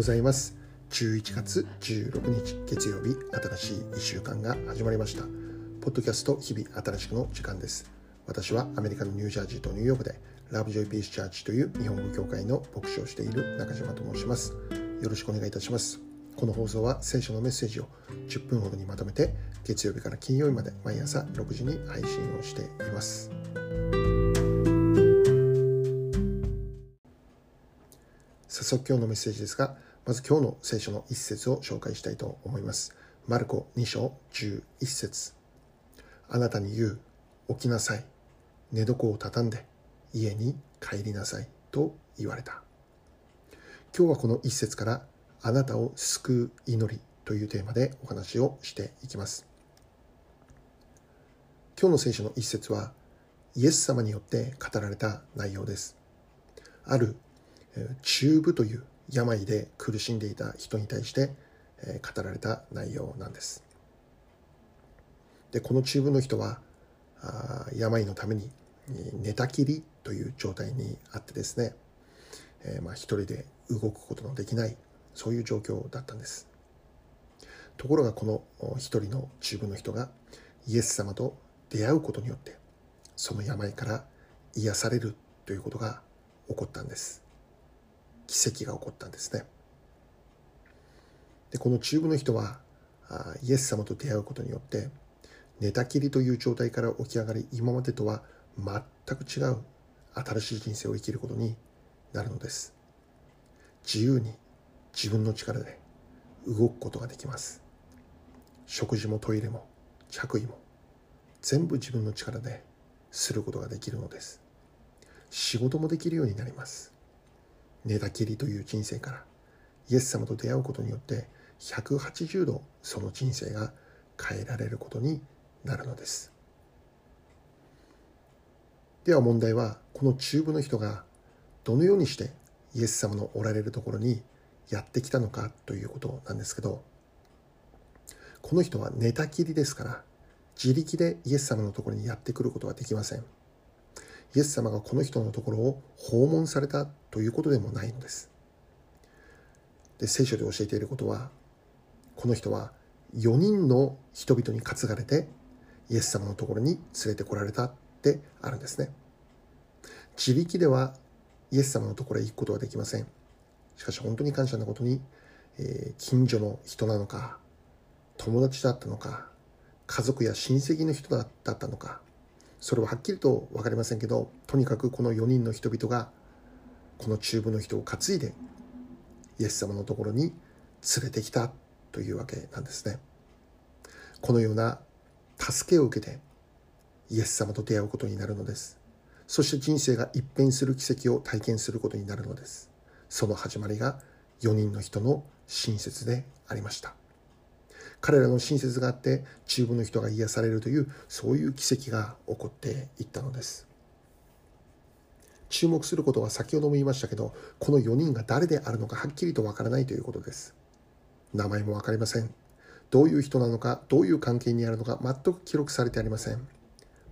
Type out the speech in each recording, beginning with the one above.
ございます。11月16日月曜日新しい1週間が始まりました。ポッドキャスト日々新しくの時間です。私はアメリカのニュージャージーとニューヨークでラブジョイピースチャーチという日本語協会の牧師をしている中島と申します。よろしくお願いいたします。この放送は聖書のメッセージを10分ほどにまとめて月曜日から金曜日まで毎朝6時に配信をしています。早速今日のメッセージですが、まず今日の聖書の一節を紹介したいと思います。マルコ2章11節あなたに言う、起きなさい。寝床を畳んで家に帰りなさい。と言われた。今日はこの一節からあなたを救う祈りというテーマでお話をしていきます。今日の聖書の一節はイエス様によって語られた内容です。ある中部という病で苦しんでいた人に対して語られた内容なんです。でこの中部の人は病のために寝たきりという状態にあってですね、えー、まあ一人で動くことのできないそういう状況だったんです。ところがこの一人の中部の人がイエス様と出会うことによってその病から癒されるということが起こったんです。奇跡が起こったんですね。でこの中部の人はイエス様と出会うことによって寝たきりという状態から起き上がり今までとは全く違う新しい人生を生きることになるのです。自由に自分の力で動くことができます。食事もトイレも着衣も全部自分の力ですることができるのです。仕事もできるようになります。寝たきりという人生からイエス様と出会うことによって180度その人生が変えられることになるのです。では問題はこの中部の人がどのようにしてイエス様のおられるところにやってきたのかということなんですけどこの人は寝たきりですから自力でイエス様のところにやってくることはできません。イエス様がこの人のところを訪問されたということでもないのです。で聖書で教えていることはこの人は4人の人々に担がれてイエス様のところに連れてこられたってあるんですね。自力ではイエス様のところへ行くことはできません。しかし本当に感謝なことに、えー、近所の人なのか友達だったのか家族や親戚の人だったのかそれははっきりと分かりませんけどとにかくこの4人の人々がこの中部の人を担いでイエス様のところに連れてきたというわけなんですね。このような助けを受けてイエス様と出会うことになるのです。そして人生が一変する奇跡を体験することになるのです。その始まりが4人の人の親切でありました。彼らの親切があって中部の人が癒されるというそういう奇跡が起こっていったのです。注目することは先ほども言いましたけどこの4人が誰であるのかはっきりとわからないということです。名前も分かりません。どういう人なのかどういう関係にあるのか全く記録されてありません。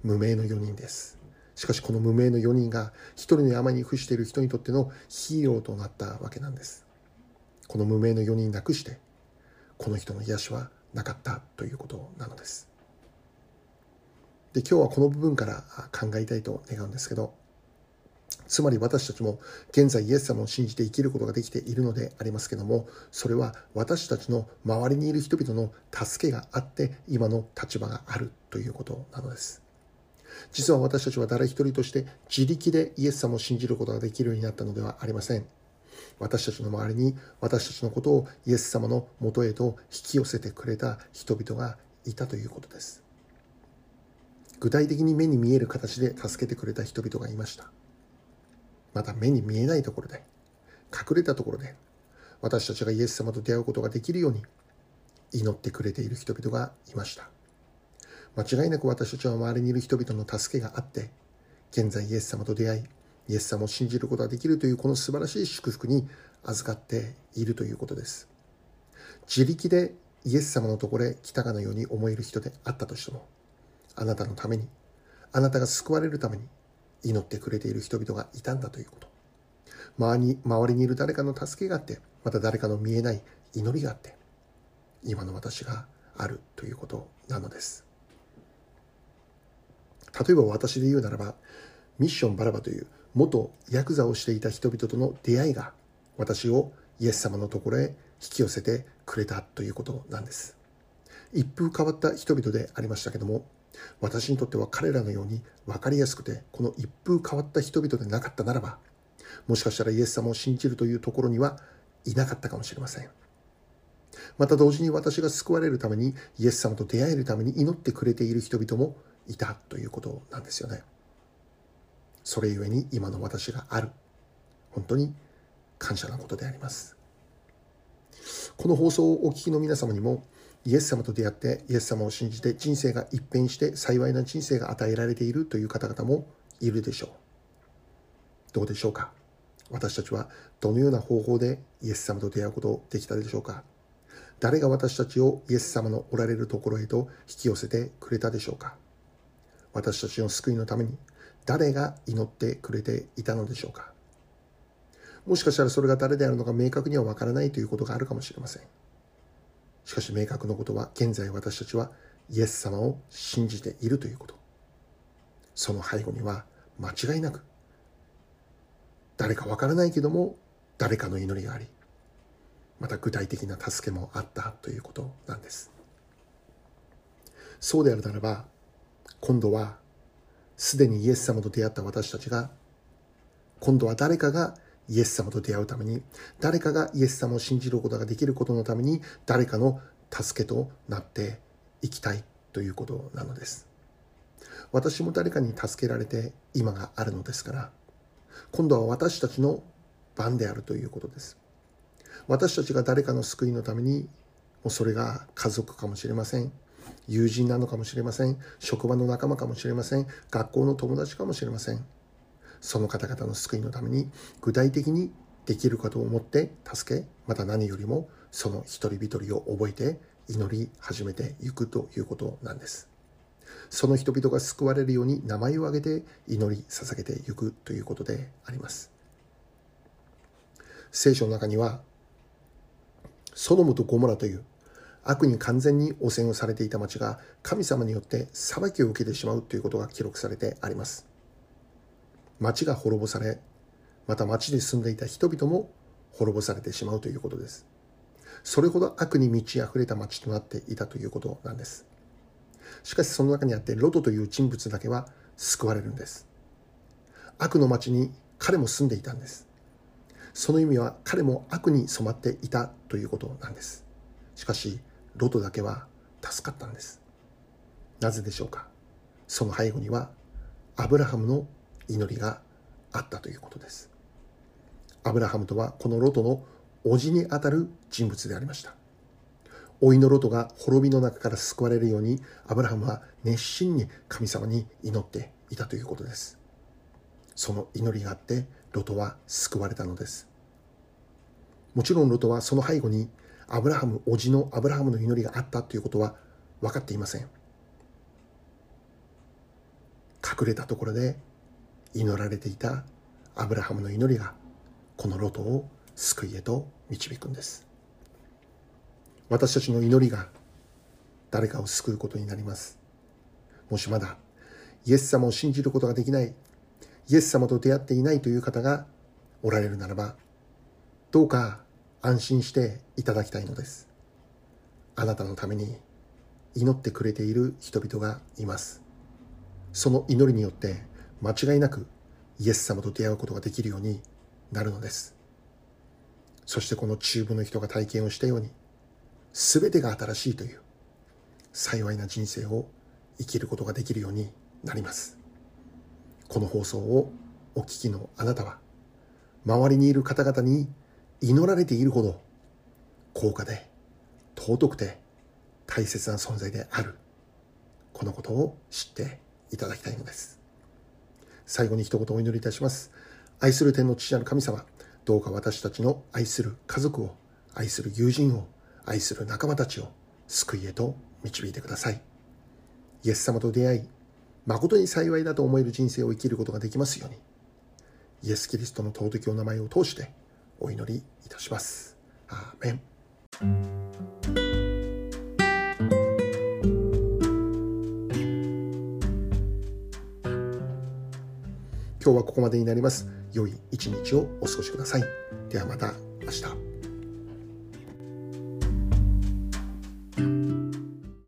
無名の4人です。しかしこの無名の4人が一人の山に伏している人にとってのヒーローとなったわけなんです。この無名の4人なくしてこの人の癒しはなかったということなのです。で今日はこの部分から考えたいと願うんですけどつまり私たちも現在イエス様を信じて生きることができているのでありますけどもそれは私たちの周りにいる人々の助けがあって今の立場があるということなのです実は私たちは誰一人として自力でイエス様を信じることができるようになったのではありません私たちの周りに私たちのことをイエス様のもとへと引き寄せてくれた人々がいたということです。具体的に目に見える形で助けてくれた人々がいました。また目に見えないところで、隠れたところで、私たちがイエス様と出会うことができるように祈ってくれている人々がいました。間違いなく私たちは周りにいる人々の助けがあって、現在イエス様と出会い、イエス様を信じることができるというこの素晴らしい祝福に預かっているということです。自力でイエス様のところへ来たかのように思える人であったとしても、あなたのために、あなたが救われるために祈ってくれている人々がいたんだということ。周りに周りにいる誰かの助けがあって、また誰かの見えない祈りがあって今の私があるということなのです例えば私で言うならばミッションバラバという元ヤクザをしていた人々との出会いが私をイエス様のところへ引き寄せてくれたということなんです一風変わった人々でありましたけども私にとっては彼らのように分かりやすくてこの一風変わった人々でなかったならばもしかしたらイエス様を信じるというところにはいなかったかもしれません。また同時に私が救われるためにイエス様と出会えるために祈ってくれている人々もいたということなんですよね。それゆえに今の私がある。本当に感謝なことであります。この放送をお聞きの皆様にもイエス様と出会ってイエス様を信じて人生が一変して幸いな人生が与えられているという方々もいるでしょう。どうでしょうか？私たちはどのような方法でイエス様と出会うことできたでしょうか？誰が私たちをイエス様のおられるところへと引き寄せてくれたでしょうか？私たちの救いのために誰が祈ってくれていたのでしょうか？もしかしたらそれが誰であるのか明確にはわからないということがあるかもしれません。しかし明確なことは現在私たちはイエス様を信じているということ。その背後には間違いなく誰かわからないけども誰かの祈りがありまた具体的な助けもあったということなんです。そうであるならば今度はすでにイエス様と出会った私たちが今度は誰かがイエス様と出会うために誰かがイエス様を信じることができることのために誰かの助けとなっていきたいということなのです。私も誰かに助けられて今があるのですから今度は私たちの番であるということです。私たちが誰かの救いのためにもうそれが家族かもしれません。友人なのかもしれません。職場の仲間かもしれません。学校の友達かもしれません。その方々の救いのために具体的にできるかと思って助けまた何よりもその一人一人を覚えて祈り始めていくということなんです。その人々が救われるように名前を挙げて祈り捧げていくということであります。聖書の中にはソドムとゴモラという悪に完全に汚染をされていた町が神様によって裁きを受けてしまうということが記録されてあります。町が滅ぼされまた町で住んでいた人々も滅ぼされてしまうということです。それほど悪に満ち溢れた町となっていたということなんです。しかしその中にあってロトという人物だけは救われるんです。悪の町に彼も住んでいたんです。その意味は彼も悪に染まっていたということなんです。しかしロトだけは助かったんです。なぜでしょうか？その背後にはアブラハムの祈りがあったということです。アブラハムとはこのロトの叔父にあたる人物でありました。老いのロトが滅びの中から救われるようにアブラハムは熱心に神様に祈っていたということです。その祈りがあってロトは救われたのです。もちろんロトはその背後にアブラハム叔父のアブラハムの祈りがあったということは分かっていません。隠れたところで祈られていたアブラハムの祈りがこのロトを救いへと導くんです私たちの祈りが誰かを救うことになります。もしまだイエス様を信じることができない、イエス様と出会っていないという方がおられるならば、どうか安心していただきたいのです。あなたのために祈ってくれている人々がいます。その祈りによって間違いなくイエス様と出会うことができるようになるのです。そしてこの中部の人が体験をしたように、全てが新しいという幸いな人生を生きることができるようになります。この放送をお聞きのあなたは周りにいる方々に祈られているほど高価で尊くて大切な存在である。このことを知っていただきたいのです。最後に一言お祈りいたします愛する天の父なる神様どうか私たちの愛する家族を愛する友人を愛する仲間たちを救いへと導いてください。イエス様と出会い、誠に幸いだと思える人生を生きることができますように、イエス・キリストの尊きお名前を通してお祈りいたします。アーメン今日はここまでになります。良い一日をお過ごしください。ではまた明日。